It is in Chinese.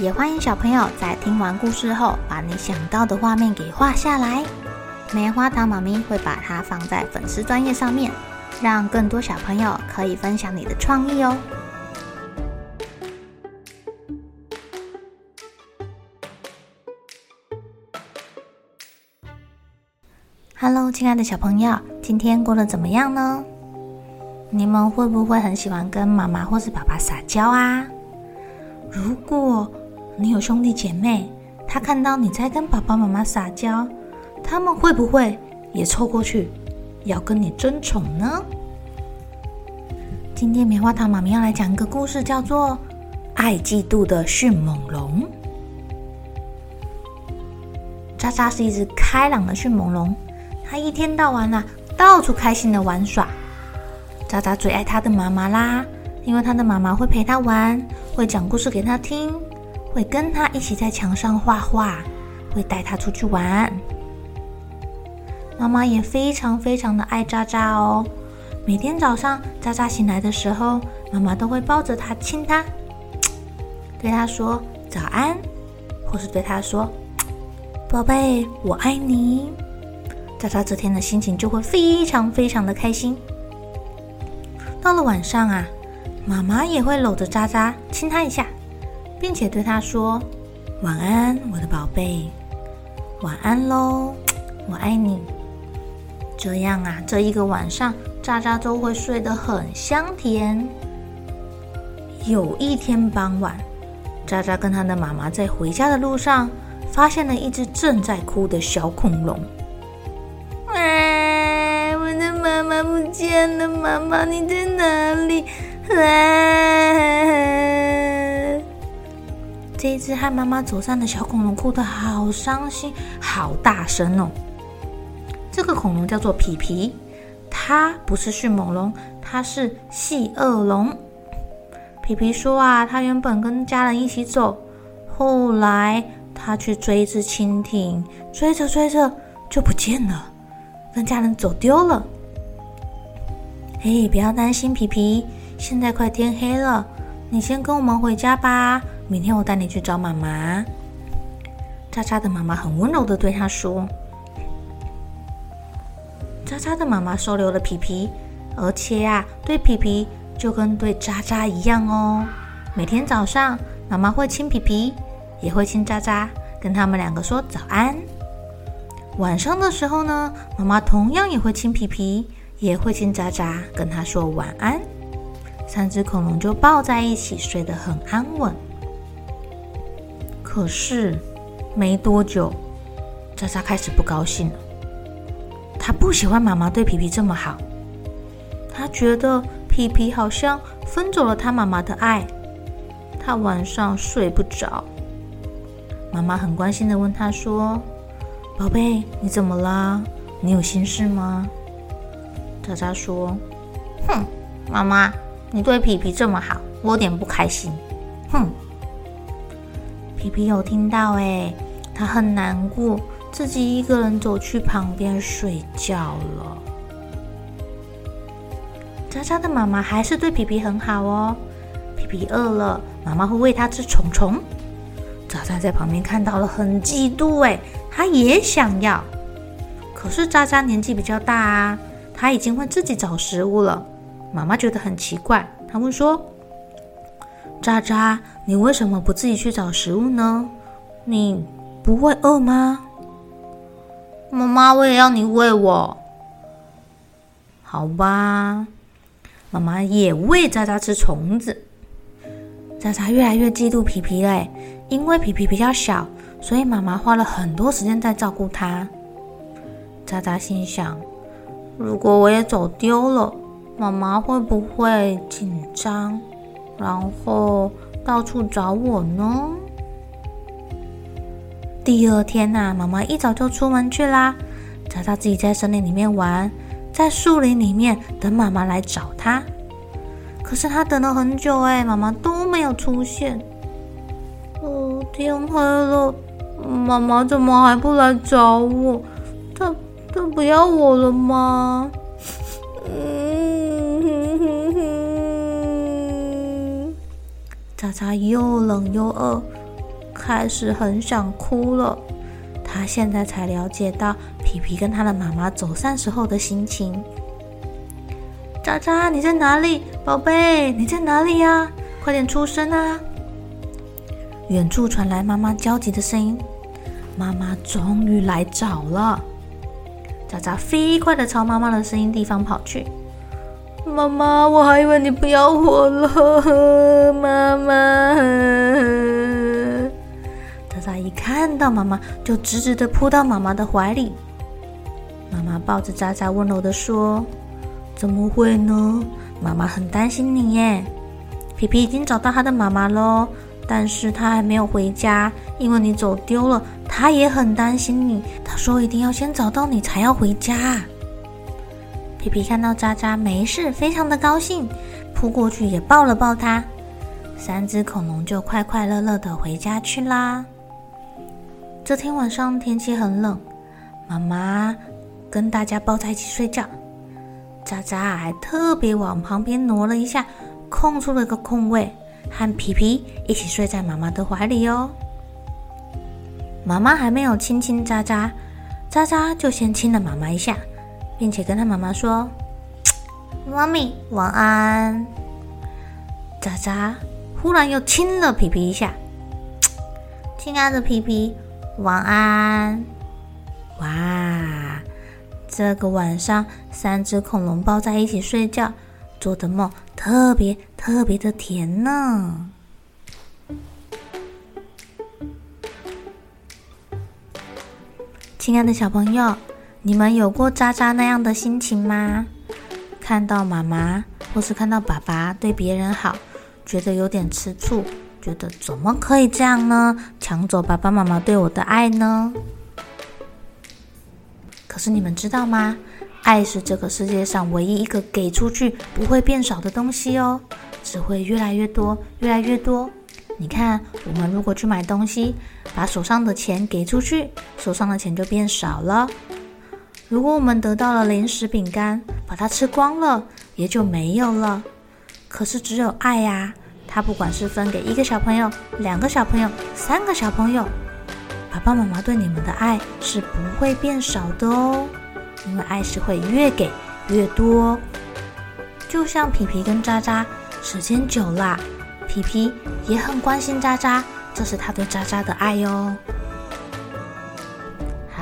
也欢迎小朋友在听完故事后，把你想到的画面给画下来。棉花糖妈咪会把它放在粉丝专页上面，让更多小朋友可以分享你的创意哦。Hello，亲爱的小朋友，今天过得怎么样呢？你们会不会很喜欢跟妈妈或是爸爸撒娇啊？如果你有兄弟姐妹，他看到你在跟爸爸妈妈撒娇，他们会不会也凑过去要跟你争宠呢？今天棉花糖妈咪要来讲一个故事，叫做《爱嫉妒的迅猛龙》。渣渣是一只开朗的迅猛龙，它一天到晚啊，到处开心的玩耍。渣渣最爱他的妈妈啦，因为他的妈妈会陪他玩，会讲故事给他听。会跟他一起在墙上画画，会带他出去玩。妈妈也非常非常的爱渣渣哦。每天早上渣渣醒来的时候，妈妈都会抱着他亲他，对他说早安，或是对他说宝贝，我爱你。渣渣这天的心情就会非常非常的开心。到了晚上啊，妈妈也会搂着渣渣亲他一下。并且对他说：“晚安，我的宝贝，晚安喽，我爱你。”这样啊，这一个晚上，渣渣都会睡得很香甜。有一天傍晚，渣渣跟他的妈妈在回家的路上，发现了一只正在哭的小恐龙。啊，我的妈妈不见了，妈妈你在哪里？啊！这一只和妈妈走散的小恐龙哭得好伤心，好大声哦！这个恐龙叫做皮皮，它不是迅猛龙，它是细顎龙。皮皮说啊，他原本跟家人一起走，后来他去追一只蜻蜓，追着追着就不见了，跟家人走丢了。嘿，不要担心，皮皮，现在快天黑了，你先跟我们回家吧。明天我带你去找妈妈。渣渣的妈妈很温柔的对他说：“渣渣的妈妈收留了皮皮，而且呀、对皮皮就跟对渣渣一样哦。每天早上，妈妈会亲皮皮，也会亲渣渣，跟他们两个说早安。晚上的时候呢，妈妈同样也会亲皮皮，也会亲渣渣，跟他说晚安。三只恐龙就抱在一起，睡得很安稳。”可是，没多久，渣渣开始不高兴了。他不喜欢妈妈对皮皮这么好，他觉得皮皮好像分走了他妈妈的爱，他晚上睡不着。妈妈很关心地问他说：“宝贝，你怎么啦？你有心事吗？”渣渣说：“哼，妈妈，你对皮皮这么好，我有点不开心。哼。”皮皮有听到哎，他很难过，自己一个人走去旁边睡觉了。渣渣的妈妈还是对皮皮很好哦。皮皮饿了，妈妈会喂他吃虫虫。渣渣在旁边看到了，很嫉妒哎，他也想要。可是渣渣年纪比较大啊，他已经会自己找食物了。妈妈觉得很奇怪，她问说。渣渣，你为什么不自己去找食物呢？你不会饿吗？妈妈，我也要你喂我。好吧，妈妈也喂渣渣吃虫子。渣渣越来越嫉妒皮皮嘞，因为皮皮比较小，所以妈妈花了很多时间在照顾它。渣渣心想：如果我也走丢了，妈妈会不会紧张？然后到处找我呢？第二天、啊，妈妈一早就出门去啦。找到自己在森林里面玩，在树林里面等妈妈来找他。可是他等了很久，哎，妈妈都没有出现。哦，天黑了，妈妈怎么还不来找我？她她不要我了吗？渣渣又冷又饿，开始很想哭了。他现在才了解到皮皮跟他的妈妈走散时候的心情。渣渣，你在哪里？宝贝，你在哪里呀？快点出声啊！远处传来妈妈焦急的声音。妈妈终于来找了。渣渣飞快地朝妈妈的声音地方跑去。妈妈，我还以为你不要我了，妈妈。渣渣一看到妈妈，就直直的扑到妈妈的怀里。妈妈抱着渣渣，温柔的说。怎么会呢？妈妈很担心你耶。皮皮已经找到他的妈妈喽，但是他还没有回家，因为你走丢了，他也很担心你。他说一定要先找到你才要回家。皮皮看到渣渣没事，非常的高兴，扑过去也抱了抱他。三只恐龙就快快乐乐的回家去啦。这天晚上天气很冷，妈妈跟大家抱在一起睡觉。渣渣还特别往旁边挪了一下，空出了个空位，和皮皮一起睡在妈妈的怀里哦。妈妈还没有亲亲渣渣，渣渣就先亲了妈妈一下，并且跟他妈妈说：“妈咪晚安。”渣渣忽然又亲了皮皮一下，“亲爱的皮皮，晚安。”哇！这个晚上，三只恐龙抱在一起睡觉，做的梦特别特别的甜呢。亲爱的小朋友，你们有过渣渣那样的心情吗？看到妈妈或是看到爸爸对别人好，觉得有点吃醋，觉得怎么可以这样呢？抢走爸爸妈妈对我的爱呢？可是你们知道吗？爱是这个世界上唯一一个给出去不会变少的东西哦，只会越来越多，越来越多。你看，我们如果去买东西，把手上的钱给出去，手上的钱就变少了。如果我们得到了零食饼干，把它吃光了，也就没有了。可是只有爱呀，它不管是分给一个小朋友、两个小朋友、三个小朋友。爸爸妈妈对你们的爱是不会变少的哦，因为爱是会越给越多。就像皮皮跟渣渣，时间久了，皮皮也很关心渣渣，这是他对渣渣的爱哟。